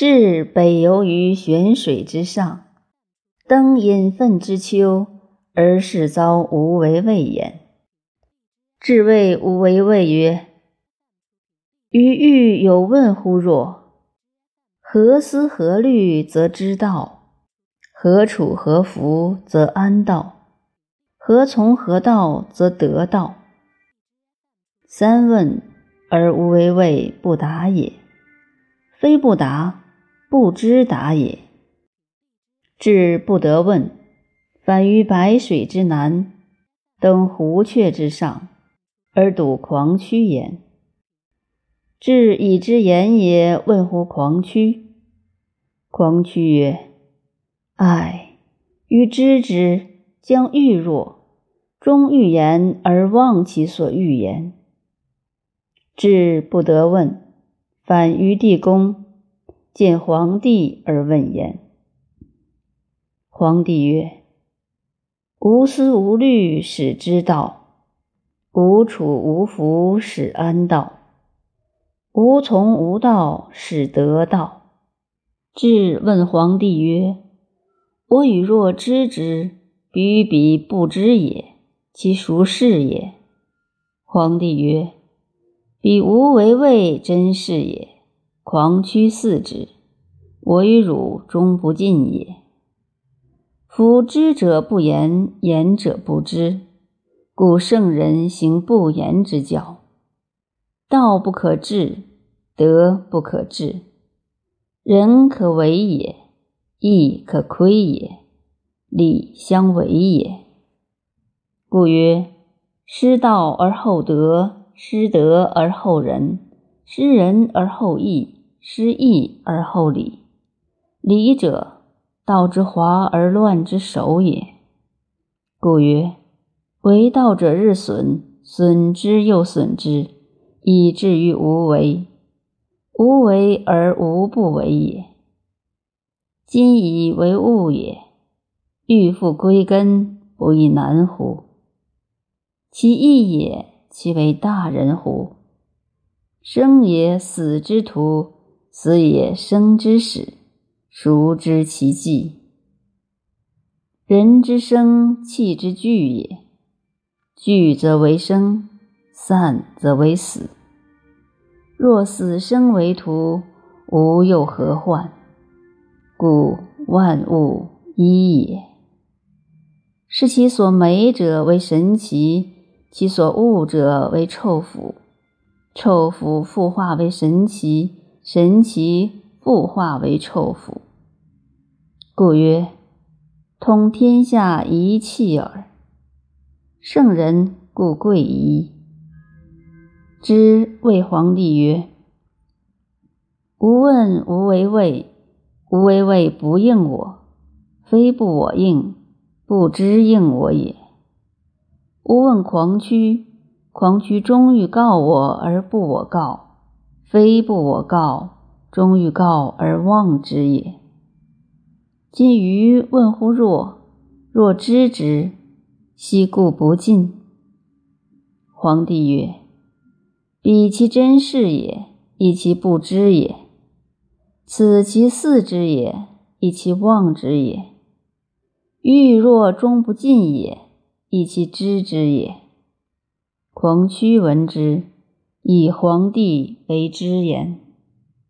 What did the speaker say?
至北游于玄水之上，登隐愤之丘，而是遭无为畏焉。至谓无为畏曰：“余欲有问乎若？何思何虑则知道？何处何福则安道？何从何道则得道？”三问而无为畏不答也，非不答，不知答也。至不得问，反于白水之南，登湖阙之上，而睹狂曲焉。至已知言也，问乎狂曲。狂曲曰：“唉，予知之，将欲若，终欲言而忘其所欲言。”至不得问，反于地宫，见皇帝而问焉。皇帝曰：“无思无虑，使之道；无处无福，使安道；无从无道，使得道。”至问皇帝曰：“我与若知之，彼与彼不知也，其孰是也？”皇帝曰：彼无为畏真是也，狂曲似之。我与汝终不尽也。夫知者不言，言者不知，故圣人行不言之教。道不可治，德不可治。人可为也，义可亏也，礼相为也。故曰：失道而后德。失德而后仁，失仁而后义，失义而后礼。礼者，道之华而乱之首也。故曰：为道者日损，损之又损之，以至于无为。无为而无不为也。今以为物也，欲复归根，不亦难乎？其义也。其为大人乎？生也死之徒，死也生之始，孰知其迹？人之生，气之聚也。聚则为生，散则为死。若死生为徒，吾又何患？故万物一也。是其所美者为神奇。其所恶者为臭腐，臭腐复化为神奇，神奇复化为臭腐。故曰：通天下一气耳。圣人故贵矣。知谓皇帝曰：吾问无为畏，无为畏不应我，非不我应，不知应我也。吾问狂曲，狂曲终欲告我而不我告，非不我告，终欲告而忘之也。今余问乎若，若知之，奚故不尽？皇帝曰：彼其真是也，亦其不知也；此其似之也，亦其忘之也。欲若终不尽也。亦其知之也。狂屈闻之，以皇帝为之言。